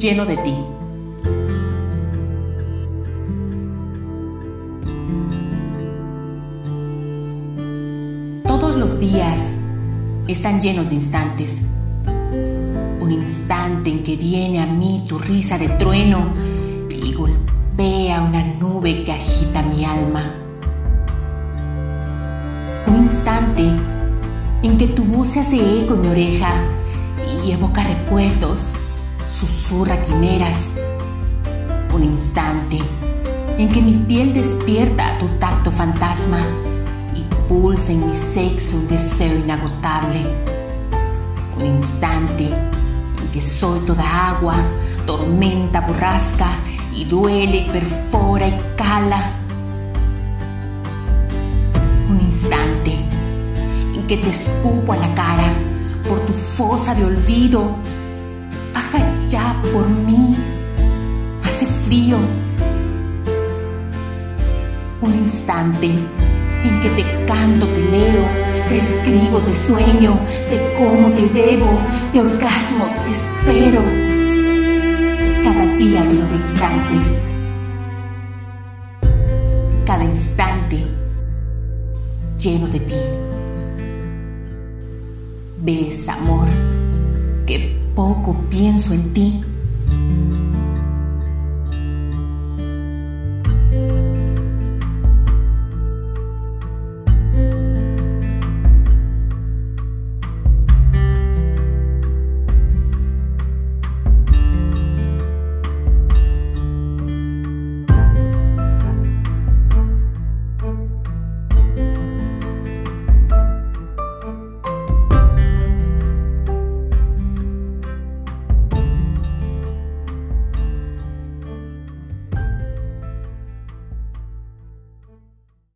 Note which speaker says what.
Speaker 1: lleno de ti. Todos los días están llenos de instantes. Un instante en que viene a mí tu risa de trueno y golpea una nube que agita mi alma. Un instante en que tu voz se hace eco en mi oreja y evoca recuerdos, susurra quimeras. Un instante en que mi piel despierta tu tacto fantasma y pulsa en mi sexo un deseo inagotable. Un instante en que soy toda agua, tormenta borrasca y duele y perfora y cala. Un instante en que te escupo a la cara por tu fosa de olvido. Por mí. Hace frío. Un instante en que te canto, te leo, te escribo, te sueño, te como, te bebo, te orgasmo, te espero. Cada día lleno de instantes. Cada instante lleno de ti. Ves, amor, que poco pienso en ti